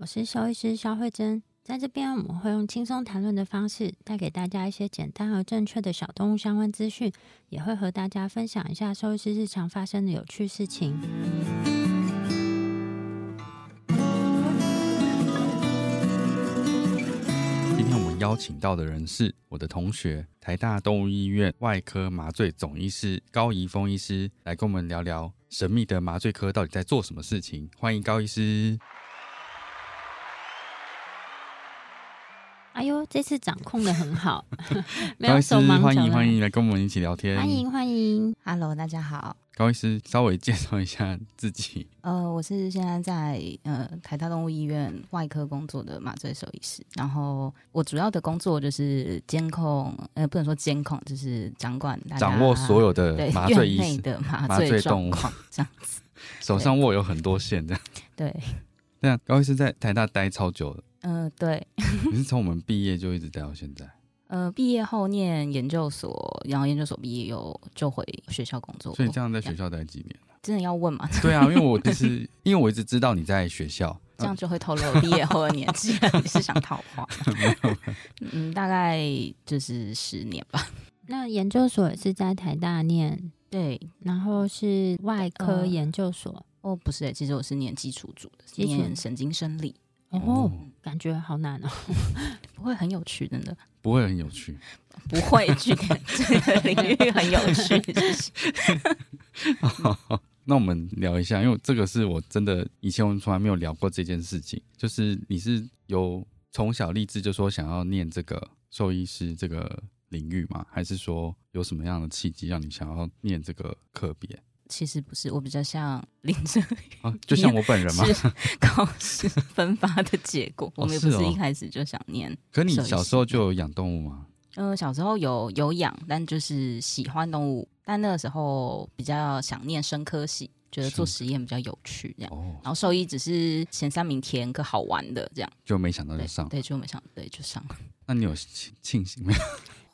我是兽医师肖慧珍。在这边，我们会用轻松谈论的方式，带给大家一些简单而正确的小动物相关资讯，也会和大家分享一下兽医师日常发生的有趣事情。今天我们邀请到的人是我的同学，台大动物医院外科麻醉总医师高怡峰医师，来跟我们聊聊神秘的麻醉科到底在做什么事情。欢迎高医师。这次掌控的很好，高医师，欢迎欢迎来跟我们一起聊天，欢迎欢迎，Hello，大家好，高医师，稍微介绍一下自己。呃，我是现在在呃台大动物医院外科工作的麻醉兽医师，然后我主要的工作就是监控，呃，不能说监控，就是掌管掌握所有的麻醉内的麻醉动物。这样子，手上握有很多线这样。对，那高医师在台大待超久了。嗯，对。你是从我们毕业就一直待到现在？呃，毕业后念研究所，然后研究所毕业又就回学校工作。所以这样在学校待几年了？真的要问吗？对啊，因为我就是因为我一直知道你在学校，这样就会透露毕业后的年纪。你是想套话？嗯，大概就是十年吧。那研究所是在台大念，对，然后是外科研究所。哦，不是，其实我是念基础组的，念神经生理。哦，感觉好难哦，不会很有趣，真的不会很有趣，不会去这个领域很有趣。那我们聊一下，因为这个是我真的以前我们从来没有聊过这件事情，就是你是有从小立志就说想要念这个兽医师这个领域吗？还是说有什么样的契机让你想要念这个科别？其实不是，我比较像林哲啊，就像我本人吗？考试分发的结果，我们也不是一开始就想念。可你小时候就有养动物吗？呃，小时候有有养，但就是喜欢动物，但那个时候比较想念生科系，觉得做实验比较有趣，这样。然后兽医只是前三名填个好玩的，这样就没想到就上，对，就没想对就上。那你有庆庆幸没有？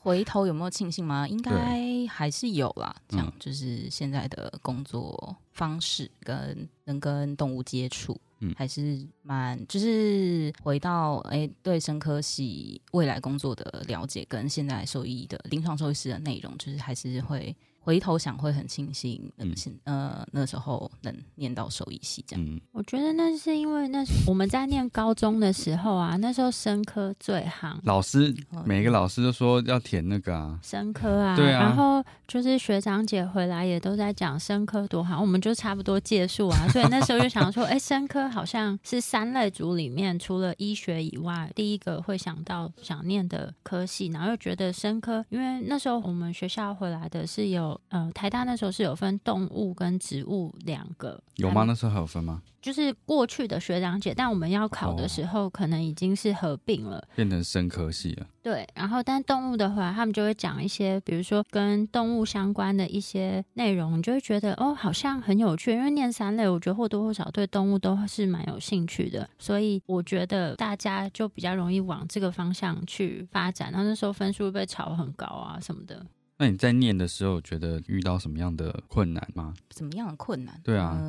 回头有没有庆幸吗？应该还是有啦。这样就是现在的工作方式跟能跟动物接触，嗯，还是蛮就是回到哎对生科系未来工作的了解，跟现在受益的临床受益师的内容，就是还是会。回头想会很庆幸，能现呃那时候能念到兽医系这样。我觉得那是因为那我们在念高中的时候啊，那时候生科最行，老师每个老师都说要填那个啊，生科啊，对啊。然后就是学长姐回来也都在讲生科多好，我们就差不多借数啊，所以那时候就想说，哎，生科好像是三类组里面除了医学以外第一个会想到想念的科系，然后又觉得生科，因为那时候我们学校回来的是有。呃，台大那时候是有分动物跟植物两个，有吗？那时候还有分吗？就是过去的学长姐，但我们要考的时候，可能已经是合并了，变成生科系了。对，然后但动物的话，他们就会讲一些，比如说跟动物相关的一些内容，你就会觉得哦，好像很有趣。因为念三类，我觉得或多或少对动物都是蛮有兴趣的，所以我觉得大家就比较容易往这个方向去发展。然后那时候分数被炒很高啊什么的。那你在念的时候，觉得遇到什么样的困难吗？什么样的困难？对啊，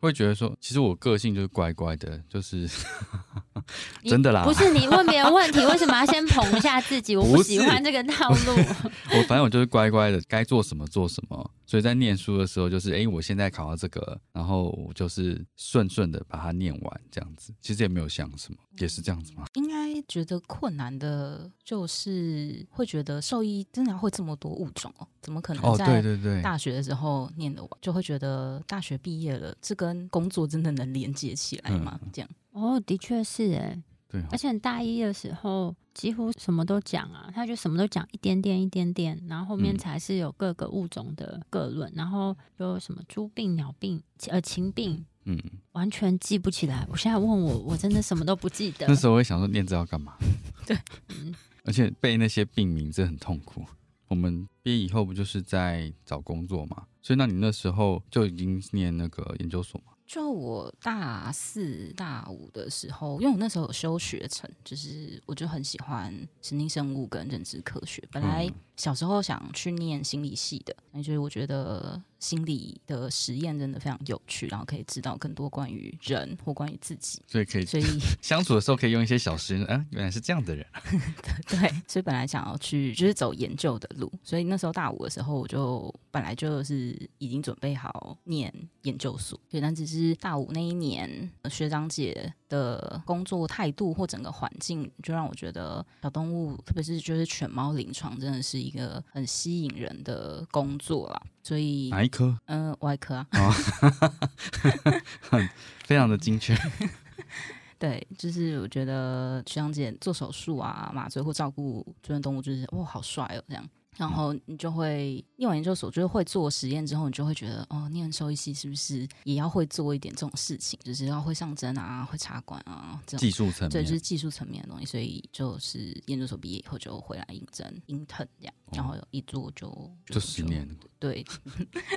会觉得说，其实我个性就是乖乖的，就是 真的啦。不是你问别人问题，为什么要先捧一下自己？我不喜欢这个套路。我反正我就是乖乖的，该做什么做什么。所以在念书的时候，就是哎，我现在考到这个，然后我就是顺顺的把它念完，这样子。其实也没有想什么，也是这样子吗？应该觉得困难的就是会觉得兽医真的会这么多物种哦，怎么可能？哦，对对对，大学的时候念的完，就会觉得大学毕业了，这跟工作真的能连接起来吗？这样？哦，的确是哎。对，而且大一的时候几乎什么都讲啊，他就什么都讲一点点一点点，然后后面才是有各个物种的各论，然后有什么猪病、鸟病、呃禽病，嗯，完全记不起来。我现在问我，我真的什么都不记得。那时候我会想说，念这要干嘛？对，嗯而且背那些病名真的很痛苦。我们毕业以后不就是在找工作嘛？所以那你那时候就已经念那个研究所吗？就我大四、大五的时候，因为我那时候有修学程，就是我就很喜欢神经生物跟认知科学。本来小时候想去念心理系的，就是我觉得。心理的实验真的非常有趣，然后可以知道更多关于人或关于自己，所以可以，所以 相处的时候可以用一些小实验。啊，原来是这样的人。对，所以本来想要去就是走研究的路，所以那时候大五的时候，我就本来就是已经准备好念研究所。对，但只是大五那一年，学长姐的工作态度或整个环境，就让我觉得小动物，特别是就是犬猫临床，真的是一个很吸引人的工作啦。所以哪一科？嗯，外科啊。很非常的精确。对，就是我觉得徐阳姐做手术啊、麻醉或照顾住院动物，就是哇，好帅哦，这样。然后你就会念完研究所，就是会做实验之后，你就会觉得哦，念兽医系是不是也要会做一点这种事情？就是要会上针啊，会插管啊，这种技术层面，对，就是技术层面的东西。所以就是研究所毕业以后就回来应征 intern 这样，然后一做就就十年。对，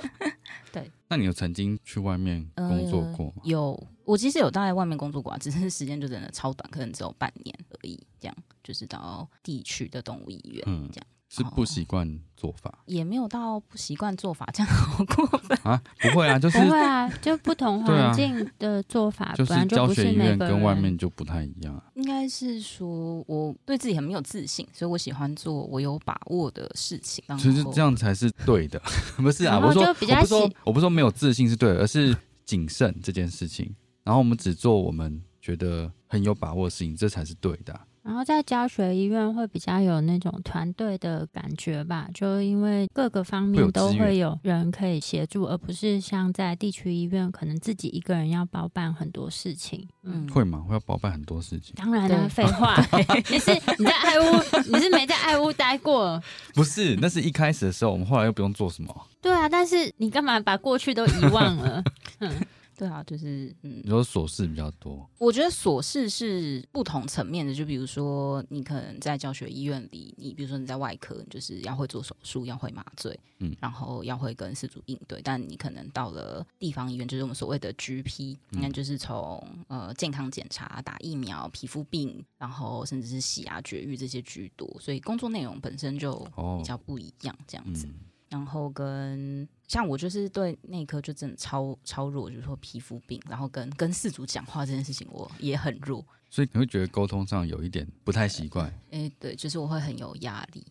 对。那你有曾经去外面工作过吗？有，我其实有在外面工作过，啊只是时间就真的超短，可能只有半年而已。这样就是到地区的动物医院，嗯，这样。是不习惯做法，也没有到不习惯做法，这样好过分 啊？不会啊，就是不会啊，就不同环境的做法，就是教学医院跟外面就不太一样。应该是说我对自己很没有自信，所以我喜欢做我有把握的事情。其实这样才是对的，不是啊？我说我不说我不说没有自信是对的，而是谨慎这件事情。然后我们只做我们觉得很有把握的事情，这才是对的。然后在教学医院会比较有那种团队的感觉吧，就因为各个方面都会有人可以协助，而不是像在地区医院可能自己一个人要包办很多事情。嗯，会吗？会要包办很多事情？当然了，废话，你是你在爱屋，你是没在爱屋待过？不是，那是一开始的时候，我们后来又不用做什么。对啊，但是你干嘛把过去都遗忘了？嗯。对啊，就是嗯，你说琐事比较多。我觉得琐事是不同层面的，就比如说你可能在教学医院里，你比如说你在外科，就是要会做手术，要会麻醉，嗯，然后要会跟事主应对。但你可能到了地方医院，就是我们所谓的 GP，那就是从呃健康检查、打疫苗、皮肤病，然后甚至是洗牙、绝育这些居多，所以工作内容本身就比较不一样，这样子。然后跟像我就是对内科就真的超超弱，就是说皮肤病，然后跟跟四组讲话这件事情我也很弱，所以你会觉得沟通上有一点不太习惯。哎，对，就是我会很有压力。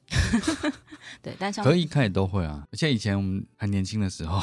对，但像可以开始都会啊，而且以前我们还年轻的时候，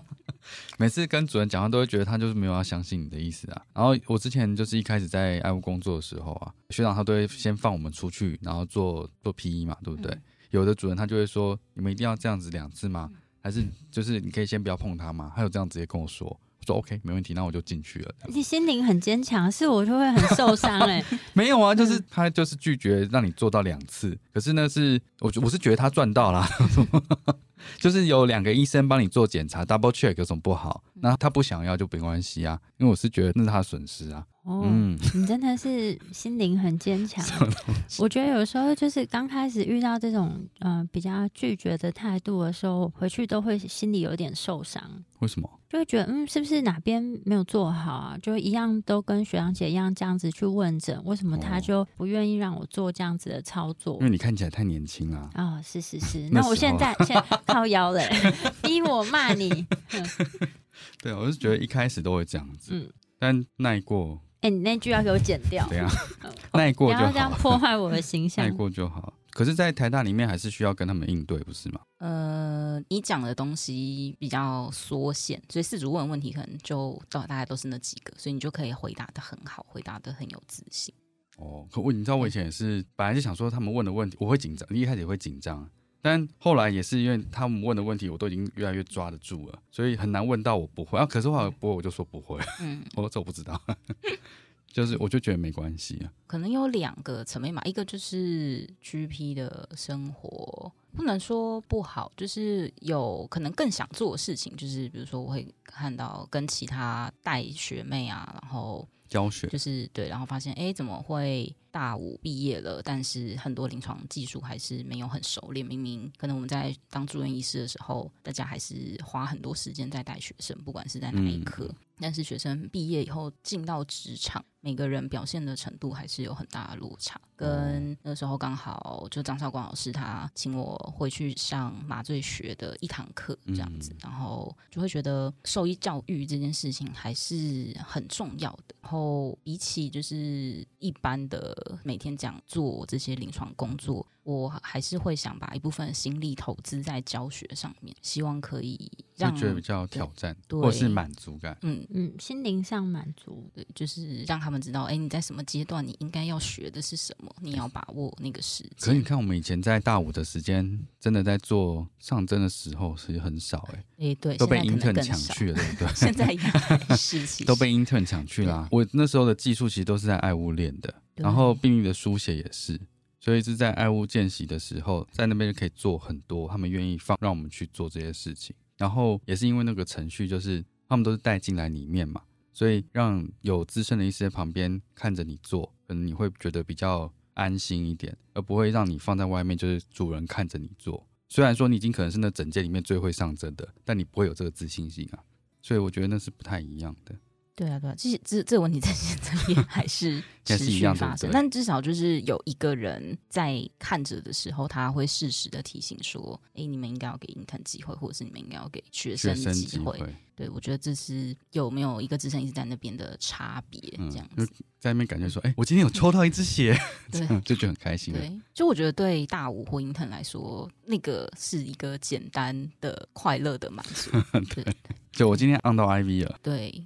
每次跟主任讲话都会觉得他就是没有要相信你的意思啊。然后我之前就是一开始在爱屋工作的时候啊，学长他都会先放我们出去，然后做做 P E 嘛，对不对？有的主人他就会说：“你们一定要这样子两次吗？还是就是你可以先不要碰它吗？”他有这样直接跟我说，我说 OK 没问题，那我就进去了。你心灵很坚强，是我就会很受伤哎。没有啊，就是他就是拒绝让你做到两次，可是呢是我我是觉得他赚到了。就是有两个医生帮你做检查，double check 有什么不好？那他不想要就没关系啊，因为我是觉得那是他的损失啊。哦，你真的是心灵很坚强。我觉得有时候就是刚开始遇到这种嗯比较拒绝的态度的时候，回去都会心里有点受伤。为什么？就会觉得嗯，是不是哪边没有做好啊？就一样都跟雪阳姐一样这样子去问诊，为什么他就不愿意让我做这样子的操作？因为你看起来太年轻了。啊，是是是。那我现在 现在靠腰了，逼我骂你。对，我是觉得一开始都会这样子，嗯，但耐过。哎，你那句要给我剪掉。对啊，耐过就好。不要这样破坏我的形 象。耐过就好。可是，在台大里面还是需要跟他们应对，不是吗？呃，你讲的东西比较缩限，所以四主问问题可能就大大概都是那几个，所以你就可以回答的很好，回答的很有自信。哦，可我你知道我以前也是，本来就想说他们问的问题我会紧张，一开始也会紧张。但后来也是因为他们问的问题，我都已经越来越抓得住了，所以很难问到我不会。啊，可是话不会，我就说不会。嗯，我这我不知道，就是我就觉得没关系啊。可能有两个层面嘛，一个就是 GP 的生活不能说不好，就是有可能更想做的事情，就是比如说我会看到跟其他带学妹啊，然后教学，就是对，然后发现哎，怎么会？大五毕业了，但是很多临床技术还是没有很熟练。明明可能我们在当住院医师的时候，大家还是花很多时间在带学生，不管是在哪一科。但是学生毕业以后进到职场，每个人表现的程度还是有很大的落差。跟那时候刚好就张绍光老师他请我回去上麻醉学的一堂课这样子，然后就会觉得兽医教育这件事情还是很重要的。然后比起就是一般的。每天讲做这些临床工作。我还是会想把一部分心力投资在教学上面，希望可以让觉得比较挑战，或是满足感。嗯嗯，心灵上满足，对，就是让他们知道，哎，你在什么阶段，你应该要学的是什么，你要把握那个时间。可你看，我们以前在大五的时间，真的在做上针的时候是很少，哎，哎，对，都被 intern 抢去了，对不对？现在也是，都被 intern 抢去了。我那时候的技术其实都是在爱物练的，然后病例的书写也是。所以是在爱屋见习的时候，在那边就可以做很多，他们愿意放让我们去做这些事情。然后也是因为那个程序，就是他们都是带进来里面嘛，所以让有资深的医师在旁边看着你做，可能你会觉得比较安心一点，而不会让你放在外面，就是主人看着你做。虽然说你已经可能是那整届里面最会上阵的，但你不会有这个自信心啊。所以我觉得那是不太一样的。对啊，对啊，这这这个问题在现在也 还是 持续发生，但至少就是有一个人在看着的时候，他会适时的提醒说：“哎，你们应该要给 intern 机会，或者是你们应该要给学生机会。”对，我觉得这是有没有一个资深一直在那边的差别，这样子在那边感觉说：“哎，我今天有抽到一只鞋，对，就觉得很开心。”对，就我觉得对大五或 intern 来说，那个是一个简单的快乐的满足。对，就我今天按到 IV 了。对。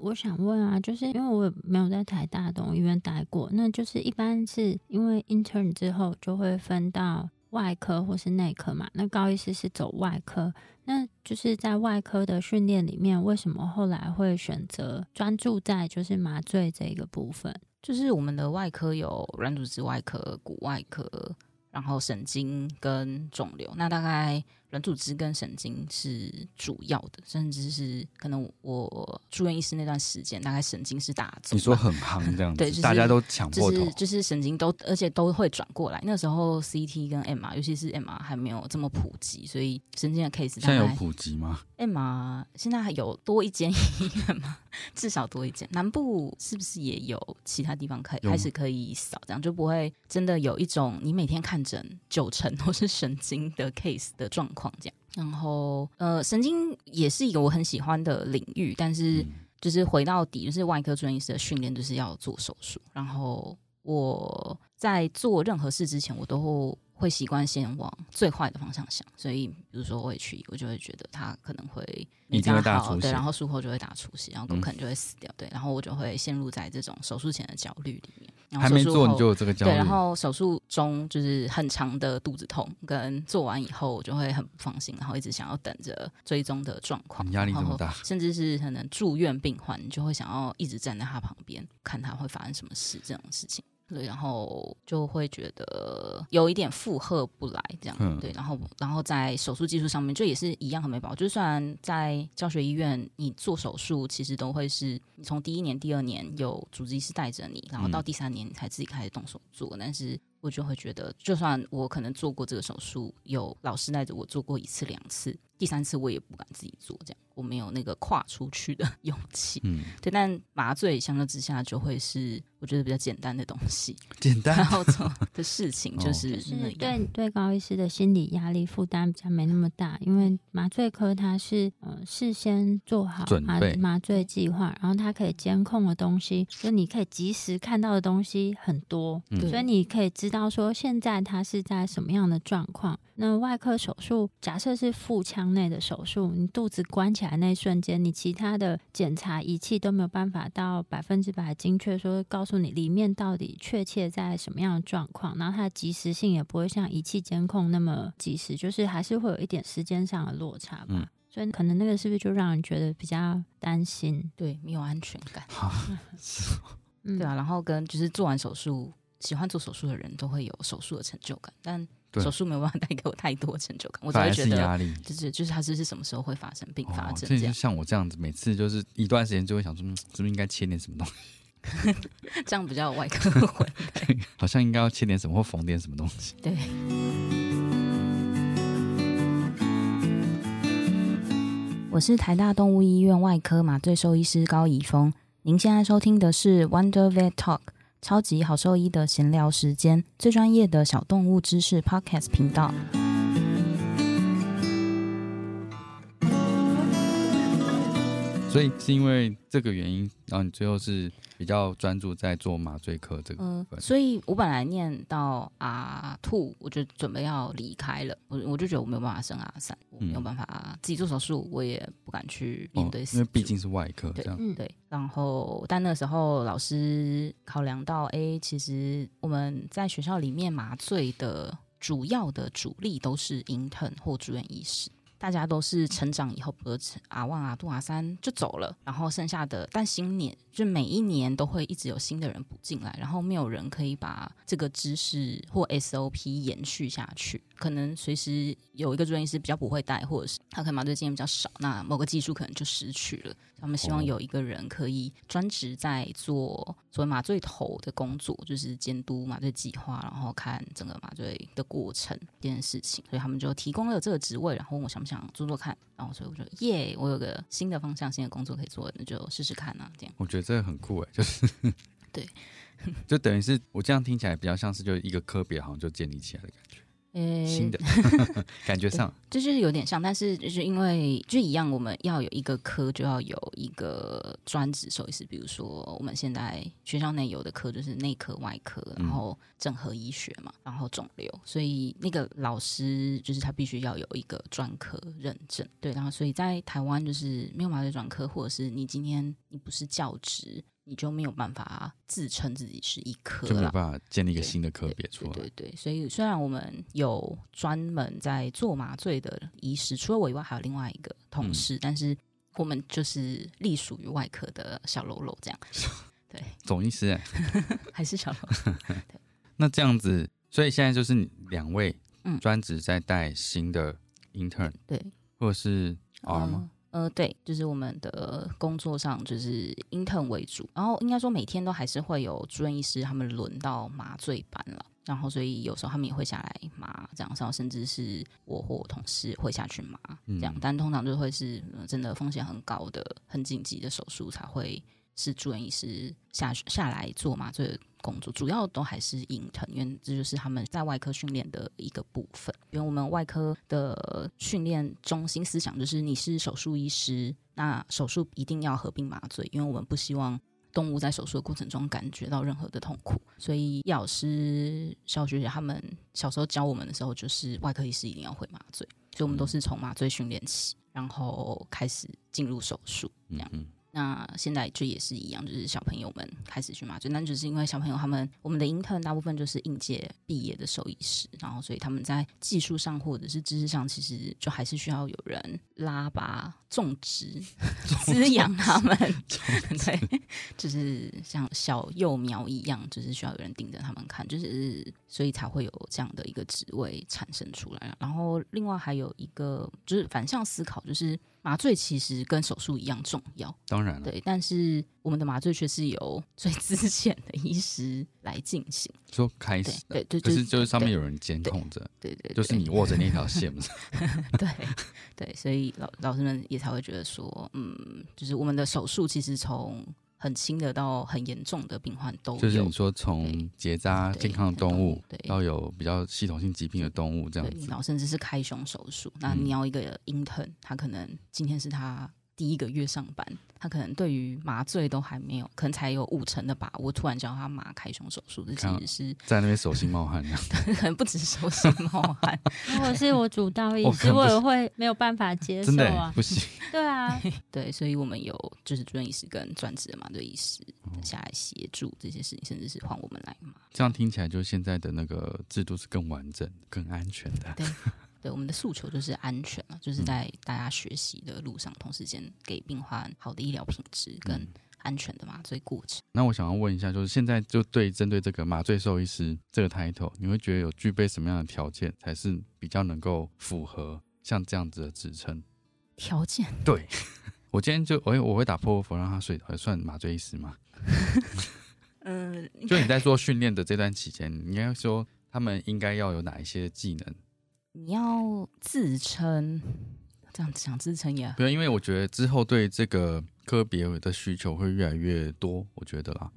我想问啊，就是因为我没有在台大动物医院待过，那就是一般是因为 intern 之后就会分到外科或是内科嘛？那高医师是走外科，那就是在外科的训练里面，为什么后来会选择专注在就是麻醉这个部分？就是我们的外科有软组织外科、骨外科，然后神经跟肿瘤，那大概。软组织跟神经是主要的，甚至是可能我住院医师那段时间，大概神经是大宗。你说很夯这样 子，对，大家都抢破头，就是神经都，而且都会转过来。那时候 CT 跟 MR，尤其是 MR 还没有这么普及，所以神经的 case 现在有普及吗？MR 现在还有多一间 医院吗？至少多一间。南部是不是也有其他地方可以开始可以扫？这样就不会真的有一种你每天看诊九成都是神经的 case 的状况。框架，然后呃，神经也是一个我很喜欢的领域，但是就是回到底，就是外科专业师的训练就是要做手术。然后我在做任何事之前，我都会习惯先往最坏的方向想。所以，比如说我去，我就会觉得他可能会一定会大出血，对，然后术后就会打出血，然后狗可能就会死掉，对，然后我就会陷入在这种手术前的焦虑里面。还没做你就有这个焦虑，对，然后手术中就是很长的肚子痛，跟做完以后我就会很不放心，然后一直想要等着追踪的状况，压力这么大，甚至是可能住院病患，你就会想要一直站在他旁边，看他会发生什么事这种事情。对，然后就会觉得有一点负荷不来，这样对，然后然后在手术技术上面，就也是一样很没把握。就算在教学医院，你做手术其实都会是你从第一年、第二年有主治医师带着你，然后到第三年你才自己开始动手做。但是我就会觉得，就算我可能做过这个手术，有老师带着我做过一次两次，第三次我也不敢自己做，这样我没有那个跨出去的勇气。嗯，对。但麻醉相较之下就会是我觉得比较简单的东西，简单。然后做的事情 就是对对高医师的心理压力负担比较没那么大，因为麻醉科它是呃事先做好麻麻醉计划，然后它可以监控的东西，就你可以及时看到的东西很多，所以你可以知道说现在他是在什么样的状况。那外科手术，假设是腹腔内的手术，你肚子关起来那一瞬间，你其他的检查仪器都没有办法到百分之百精确说告诉你里面到底确切在什么样的状况，然后它的及时性也不会像仪器监控那么及时，就是还是会有一点时间上的落差吧。所以可能那个是不是就让人觉得比较担心？对，没有安全感。对啊，然后跟就是做完手术，喜欢做手术的人都会有手术的成就感，但。手术没有办法带给我太多成就感，我只会觉得压力，就是就是它这是什么时候会发生并发症？这就像我这样子，每次就是一段时间就会想说，是不是应该切点什么东西？这样比较外科会，好像应该要切点什么或缝点什么东西。对。我是台大动物医院外科麻醉兽医师高怡峰，您现在收听的是 Wonder Vet Talk。超级好兽医的闲聊时间，最专业的小动物知识 Podcast 频道。所以是因为这个原因，然后你最后是比较专注在做麻醉科这个部分。所以我本来念到阿兔，我就准备要离开了。我我就觉得我没有办法升阿三，我没有办法自己做手术，我也不敢去面对。因为毕竟是外科，这样对。然后，但那时候老师考量到，哎，其实我们在学校里面麻醉的主要的主力都是 intern 或住院医师。大家都是成长以后，比如阿旺啊、杜阿三就走了，然后剩下的，但新年就每一年都会一直有新的人补进来，然后没有人可以把这个知识或 SOP 延续下去。可能随时有一个住院医师比较不会带，或者是他可能麻醉经验比较少，那某个技术可能就失去了。他们希望有一个人可以专职在做所谓麻醉头的工作，就是监督麻醉计划，然后看整个麻醉的过程这件事情。所以他们就提供了这个职位，然后问我想不想做做看。然后所以我说耶，我有个新的方向、新的工作可以做，那就试试看啊。这样我觉得这个很酷哎，就是对，就等于是我这样听起来比较像是就一个科别好像就建立起来的感觉。呃，新的 感觉上，这就是有点像，但是就是因为就一样，我们要有一个科，就要有一个专职兽医师。比如说，我们现在学校内有的科就是内科、外科，然后整合医学嘛，然后肿瘤，所以那个老师就是他必须要有一个专科认证。对，然后所以在台湾就是没有麻醉专科，或者是你今天你不是教职。你就没有办法自称自己是一科，就没有办法建立一个新的科别出来。对对，所以虽然我们有专门在做麻醉的医师，除了我以外，还有另外一个同事，但是我们就是隶属于外科的小喽啰这样。对，总医师 还是小喽。对，那这样子，所以现在就是两位专职在带新的 intern，对，或者是 R 吗？呃，对，就是我们的工作上就是 intern 为主，然后应该说每天都还是会有住院医师他们轮到麻醉班了，然后所以有时候他们也会下来麻，这样，然后甚至是我或我同事会下去麻，这样，但通常就会是真的风险很高的、很紧急的手术才会是住院医师下下来做麻醉。工作主要都还是硬疼，因为这就是他们在外科训练的一个部分。因为我们外科的训练中心思想就是，你是手术医师，那手术一定要合并麻醉，因为我们不希望动物在手术的过程中感觉到任何的痛苦。所以药老师、小学姐他们小时候教我们的时候，就是外科医师一定要会麻醉，所以我们都是从麻醉训练起，然后开始进入手术这样。那现在就也是一样，就是小朋友们开始去麻醉，那只是因为小朋友他们我们的 intern 大部分就是应届毕业的兽医师，然后所以他们在技术上或者是知识上，其实就还是需要有人拉拔、种植、滋养他们，对，就是像小幼苗一样，就是需要有人盯着他们看，就是所以才会有这样的一个职位产生出来。然后另外还有一个就是反向思考，就是。麻醉其实跟手术一样重要，当然了，对，但是我们的麻醉却是由 最资浅的医师来进行，说开始，对对，可是就是上面有人监控着，对对，就是你握着那条线，对对，所以老老师们也才会觉得说，嗯，就是我们的手术其实从。很轻的到很严重的病患都有，就是你说从结扎健康的动物，对，到有比较系统性疾病的动物这样子，然后甚至是开胸手术，那你要一个 intern，他可能今天是他。第一个月上班，他可能对于麻醉都还没有，可能才有五成的把握。突然叫他麻开胸手术，这其实是在那边手心冒汗，可能不止手心冒汗。如果是我主刀医师，我也会没有办法接受啊，不行。对啊，对，所以我们有就是住院医师跟专职的麻醉医师下来协助这些事情，甚至是换我们来麻。这样听起来，就现在的那个制度是更完整、更安全的。对。对我们的诉求就是安全嘛，就是在大家学习的路上，同时间给病患好的医疗品质跟安全的麻醉过程。那我想要问一下，就是现在就对针对这个麻醉兽医师这个 title，你会觉得有具备什么样的条件才是比较能够符合像这样子的职称？条件？对 我今天就我我会打破佛让他睡，算麻醉医师吗？嗯，就你在做训练的这段期间，你应该说他们应该要有哪一些技能？你要自称，这样想自称也对，因为我觉得之后对这个科别的需求会越来越多，我觉得啦。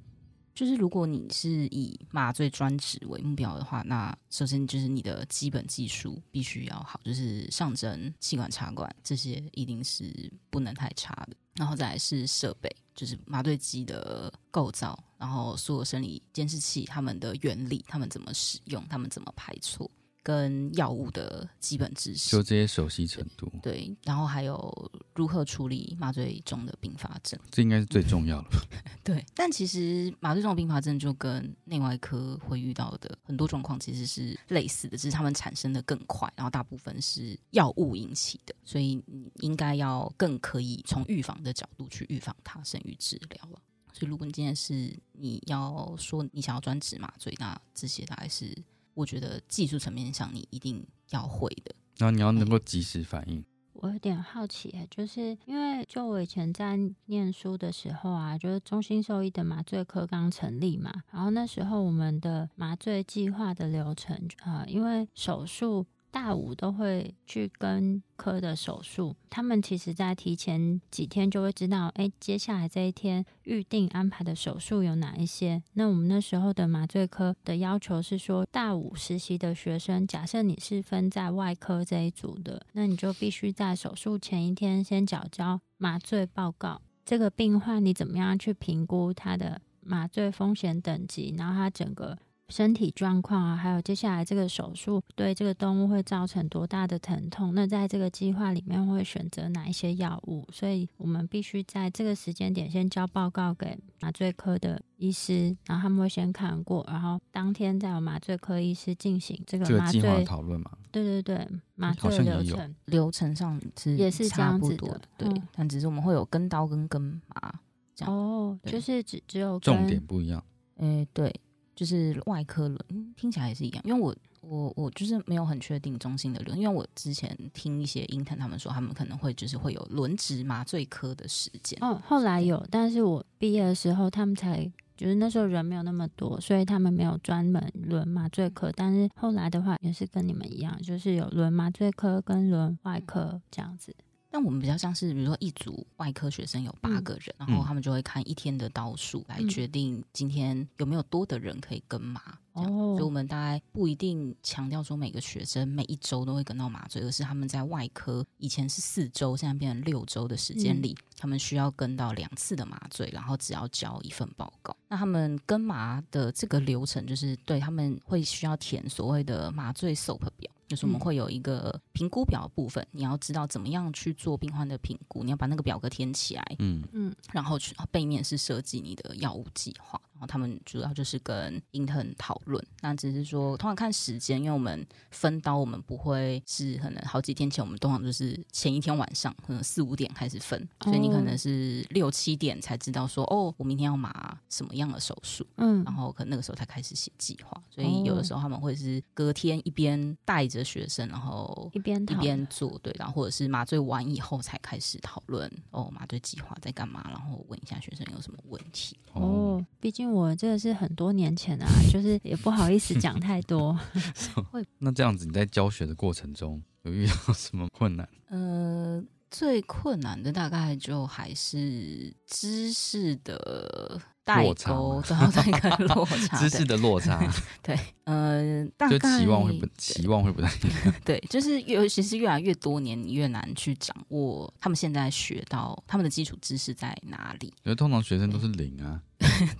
就是如果你是以麻醉专职为目标的话，那首先就是你的基本技术必须要好，就是上针、气管插管这些一定是不能太差的。然后再来是设备，就是麻醉机的构造，然后所有生理监视器它们的原理，它们怎么使用，它们怎么排错。跟药物的基本知识，就这些熟悉程度，对，然后还有如何处理麻醉中的并发症，这应该是最重要的。对，但其实麻醉中的并发症就跟内外科会遇到的很多状况其实是类似的，只是他们产生的更快，然后大部分是药物引起的，所以你应该要更可以从预防的角度去预防它，甚于治疗了。所以如果你今天是你要说你想要专职麻醉，那这些大概是。我觉得技术层面上你一定要会的，然后你要能够及时反应。我有点好奇，就是因为就我以前在念书的时候啊，就是中心兽医的麻醉科刚成立嘛，然后那时候我们的麻醉计划的流程啊，因为手术。大五都会去跟科的手术，他们其实在提前几天就会知道，哎，接下来这一天预定安排的手术有哪一些。那我们那时候的麻醉科的要求是说，大五实习的学生，假设你是分在外科这一组的，那你就必须在手术前一天先缴交麻醉报告，这个病患你怎么样去评估他的麻醉风险等级，然后他整个。身体状况啊，还有接下来这个手术对这个动物会造成多大的疼痛？那在这个计划里面会选择哪一些药物？所以我们必须在这个时间点先交报告给麻醉科的医师，然后他们会先看过，然后当天再有麻醉科医师进行这个麻醉讨论嘛？对对对，麻醉流程流程上是也是差不多的，对，但只是我们会有跟刀跟跟麻这样哦，就是只只有重点不一样，诶，对。就是外科轮，听起来也是一样，因为我我我就是没有很确定中心的轮，因为我之前听一些 intern 他们说，他们可能会就是会有轮值麻醉科的时间。哦，后来有，但是我毕业的时候，他们才就是那时候人没有那么多，所以他们没有专门轮麻醉科。但是后来的话，也是跟你们一样，就是有轮麻醉科跟轮外科这样子。但我们比较像是，比如说一组外科学生有八个人，然后他们就会看一天的刀数来决定今天有没有多的人可以跟麻。哦，所以我们大概不一定强调说每个学生每一周都会跟到麻醉，而是他们在外科以前是四周，现在变成六周的时间里，他们需要跟到两次的麻醉，然后只要交一份报告。那他们跟麻的这个流程，就是对他们会需要填所谓的麻醉 SOP 表。就是我们会有一个评估表部分，你要知道怎么样去做病患的评估，你要把那个表格填起来，嗯。嗯，然后去背面是设计你的药物计划，然后他们主要就是跟 intern 讨论。那只是说，通常看时间，因为我们分刀，我们不会是可能好几天前，我们通常就是前一天晚上，可能四五点开始分，所以你可能是六七点才知道说，哦，我明天要麻什么样的手术，嗯，然后可能那个时候才开始写计划。所以有的时候他们会是隔天一边带着学生，然后一边一边做，对，然后或者是麻醉完以后才开始讨论，哦，麻醉计划在干嘛，然后问一下学生有什么问题。哦，毕竟我这个是很多年前啊，就是也不好意思讲太多。会那这样子，你在教学的过程中有遇到什么困难？呃。最困难的大概就还是知识的代沟，然后一个落差，知识的落差。对，呃，大概期望会不期望会不太一样。对，就是尤其是越来越多年，你越难去掌握他们现在学到他们的基础知识在哪里。因为通常学生都是零啊，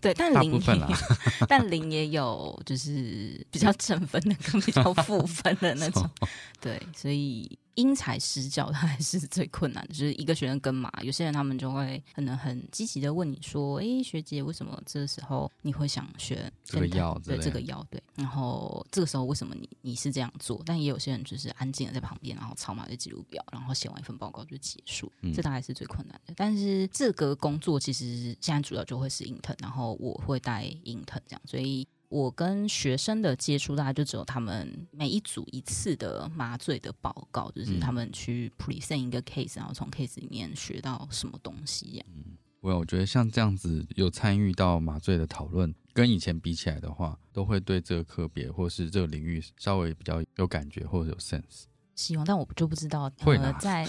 对，但零但零也有就是比较正分的跟比较负分的那种。对，所以。因材施教，它还是最困难的。就是一个学生跟嘛，有些人他们就会可能很积极的问你说：“哎，学姐，为什么这个时候你会想学这个药？对，这个药对。然后这个时候为什么你你是这样做？但也有些人就是安静的在旁边，然后抄码的记录表，然后写完一份报告就结束。这大概是最困难的。但是这个工作其实现在主要就会是 intern，然后我会带 intern 这样，所以。我跟学生的接触，大概就只有他们每一组一次的麻醉的报告，就是他们去 present 一个 case，然后从 case 里面学到什么东西。嗯，我我觉得像这样子有参与到麻醉的讨论，跟以前比起来的话，都会对这个科别或是这个领域稍微比较有感觉或者有 sense。希望，但我就不知道会在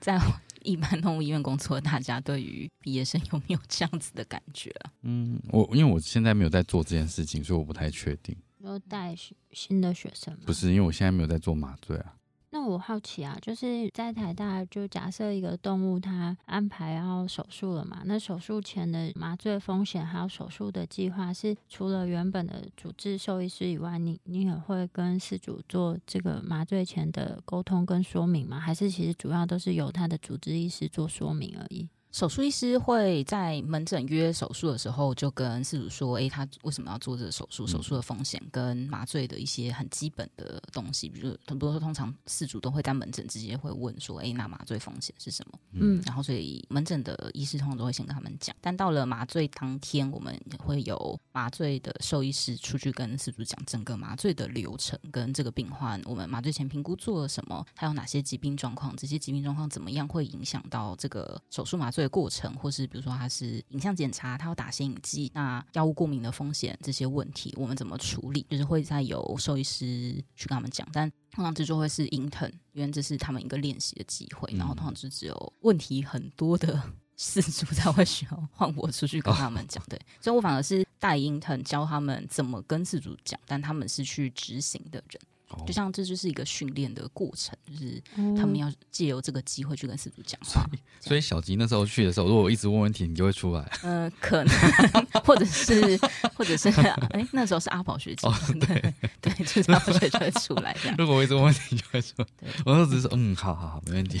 在。一般动物医院工作，大家对于毕业生有没有这样子的感觉啊？嗯，我因为我现在没有在做这件事情，所以我不太确定。有带新的学生吗？不是，因为我现在没有在做麻醉啊。那我好奇啊，就是在台大，就假设一个动物它安排要手术了嘛，那手术前的麻醉风险还有手术的计划，是除了原本的主治兽医师以外，你你也会跟事主做这个麻醉前的沟通跟说明吗？还是其实主要都是由他的主治医师做说明而已？手术医师会在门诊约手术的时候，就跟事主说：“哎，他为什么要做这个手术？手术的风险跟麻醉的一些很基本的东西，比如很多通常事主都会在门诊直接会问说：‘哎，那麻醉风险是什么？’嗯，然后所以门诊的医师通常都会先跟他们讲。但到了麻醉当天，我们会有麻醉的兽医师出去跟事主讲整个麻醉的流程，跟这个病患我们麻醉前评估做了什么，还有哪些疾病状况，这些疾病状况怎么样会影响到这个手术麻醉。”的过程，或是比如说他是影像检查，他要打显影剂，那药物过敏的风险这些问题，我们怎么处理？就是会再由兽医师去跟他们讲，但通常这就会是 intern，因为这是他们一个练习的机会。然后通常就只有问题很多的 事主才会需要换我出去跟他们讲。对，所以我反而是带 intern 教他们怎么跟事主讲，但他们是去执行的人。就像这就是一个训练的过程，就是他们要借由这个机会去跟饲主讲话。所以小吉那时候去的时候，如果我一直问问题，你就会出来。嗯，可能，或者是，或者是，哎，那时候是阿宝学姐，对对，就是阿宝学姐就会出来这样。如果我一直问问题，就会说，我说只是说，嗯，好好好，没问题。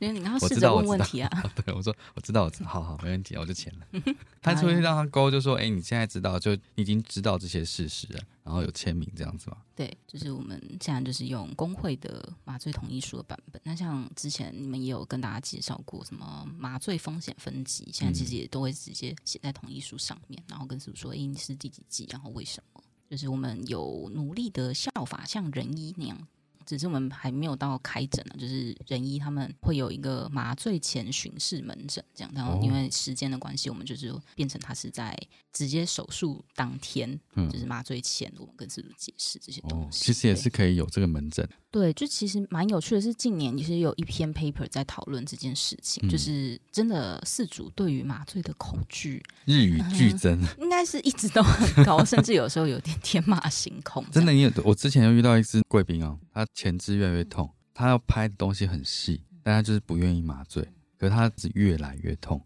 因为你要试着问问题啊。对，我说我知道，我知道，好好，没问题，我就签了。他就会让他勾，就说，哎，你现在知道，就已经知道这些事实了。然后有签名这样子吗？对，就是我们现在就是用工会的麻醉同意书的版本。那像之前你们也有跟大家介绍过什么麻醉风险分级，现在其实也都会直接写在同意书上面，然后跟师傅说：“哎，你是第几级？然后为什么？”就是我们有努力的效法，像人医那样。只是我们还没有到开诊呢，就是仁医他们会有一个麻醉前巡视门诊，这样，然后因为时间的关系，我们就是变成他是在直接手术当天，就是麻醉前，我们跟师傅解释这些东西。其实也是可以有这个门诊。对，就其实蛮有趣的，是近年其实有一篇 paper 在讨论这件事情，就是真的四主对于麻醉的恐惧日与剧增，应该是一直都很高，甚至有时候有点天马行空。真的，你有我之前有遇到一只贵宾哦，他前肢越来越痛，他要拍的东西很细，但他就是不愿意麻醉，可是他只越来越痛，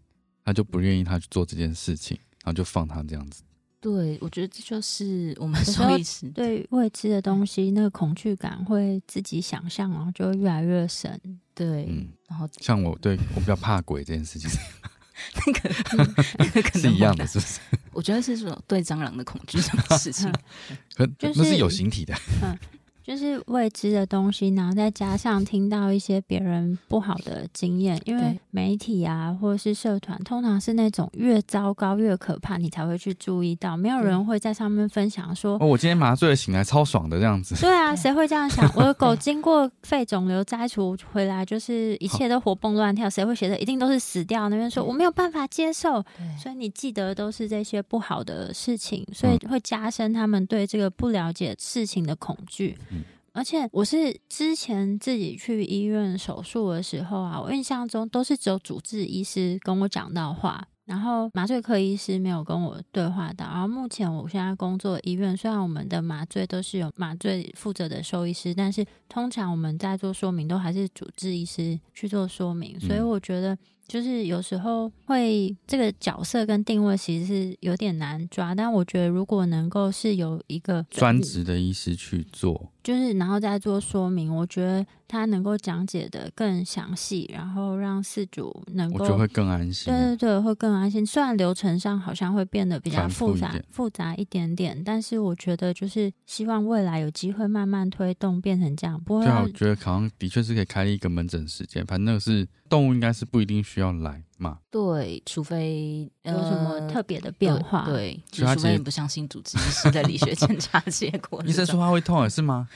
他就不愿意他去做这件事情，然后就放他这样子。对，我觉得这就是我们所以对未知的东西那个恐惧感会自己想象，然后就会越来越深。对，嗯，然后像我对我比较怕鬼这件事情，那个那个可能是一样的，是不是？我觉得是说对蟑螂的恐惧这种事情，可就是那是有形体的，就是未知的东西，然后再加上听到一些别人不好的经验，因为媒体啊或者是社团，通常是那种越糟糕越可怕，你才会去注意到，没有人会在上面分享说。哦，我今天麻醉了醒来超爽的这样子，对啊，谁会这样想？我的狗 经过肺肿瘤摘除回来，就是一切都活蹦乱跳，谁会写的一定都是死掉？那边说我没有办法接受，所以你记得都是这些不好的事情，所以会加深他们对这个不了解事情的恐惧。嗯而且我是之前自己去医院手术的时候啊，我印象中都是只有主治医师跟我讲到话，然后麻醉科医师没有跟我对话到。然后目前我现在工作医院，虽然我们的麻醉都是有麻醉负责的兽医师，但是通常我们在做说明都还是主治医师去做说明，所以我觉得。就是有时候会这个角色跟定位其实是有点难抓，但我觉得如果能够是有一个专职的医师去做，就是然后再做说明，我觉得他能够讲解的更详细，然后让事主能够我就会更安心。对对对，会更安心。虽然流程上好像会变得比较复复杂复杂一点点，但是我觉得就是希望未来有机会慢慢推动变成这样，不会对啊，我觉得好像的确是可以开一个门诊时间，反正那个是动物应该是不一定需要来嘛。对，除非有什么呃特别的变化。对，除非你不相信主治医师的理学检查结果。医生说话会痛也是吗？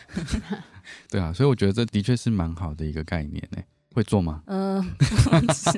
对啊，所以我觉得这的确是蛮好的一个概念呢。会做吗？呃，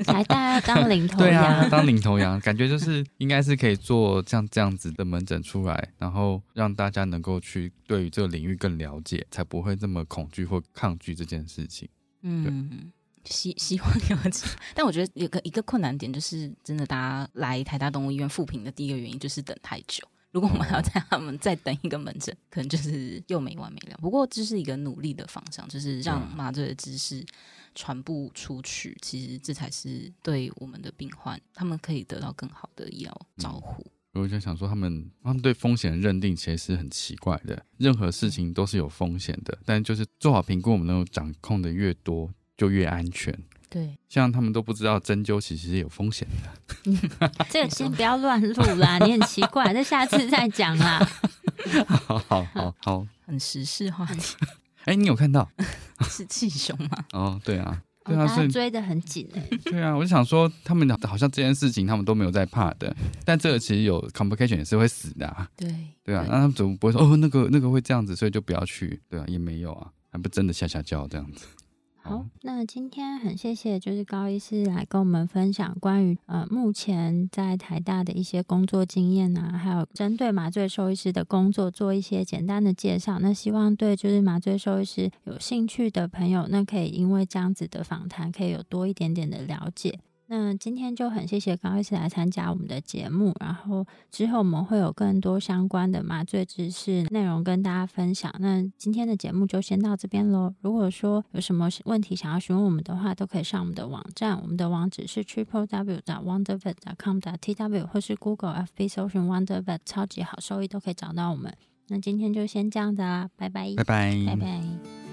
来大家当领头羊对啊，当领头羊，感觉就是应该是可以做像这样子的门诊出来，然后让大家能够去对于这个领域更了解，才不会这么恐惧或抗拒这件事情。嗯，希 希望有这，但我觉得有个一个困难点就是，真的大家来台大动物医院复评的第一个原因就是等太久。如果我们还要在他们再等一个门诊，可能就是又没完没了。不过这是一个努力的方向，就是让麻醉的知识传播出去，其实这才是对我们的病患，他们可以得到更好的医疗照护。我就想说，他们他们对风险的认定其实是很奇怪的，任何事情都是有风险的，但就是做好评估，我们能够掌控的越多，就越安全。对，像他们都不知道针灸其实是有风险的。这个先不要乱录啦，你很奇怪，那下次再讲啦。好好好好，很时事话题，哎，你有看到？是气胸吗？哦，对啊，哦对啊，所以大家追得很紧哎、对啊，我就想说，他们好像这件事情他们都没有在怕的，但这个其实有 complication 也是会死的、啊，对，对啊，那他们怎么不会说哦那个那个会这样子，所以就不要去，对啊，也没有啊，还不真的吓吓叫这样子。好，那今天很谢谢，就是高医师来跟我们分享关于呃目前在台大的一些工作经验啊，还有针对麻醉兽医师的工作做一些简单的介绍。那希望对就是麻醉兽医师有兴趣的朋友，那可以因为这样子的访谈，可以有多一点点的了解。那今天就很谢谢高医师来参加我们的节目，然后之后我们会有更多相关的麻醉知识内容跟大家分享。那今天的节目就先到这边喽。如果说有什么问题想要询问我们的话，都可以上我们的网站，我们的网址是 triple w 点 wondervet com 的 t w 或是 Google FB 搜寻 wondervet 超级好收益都可以找到我们。那今天就先这样子啦，拜拜，拜拜，拜拜。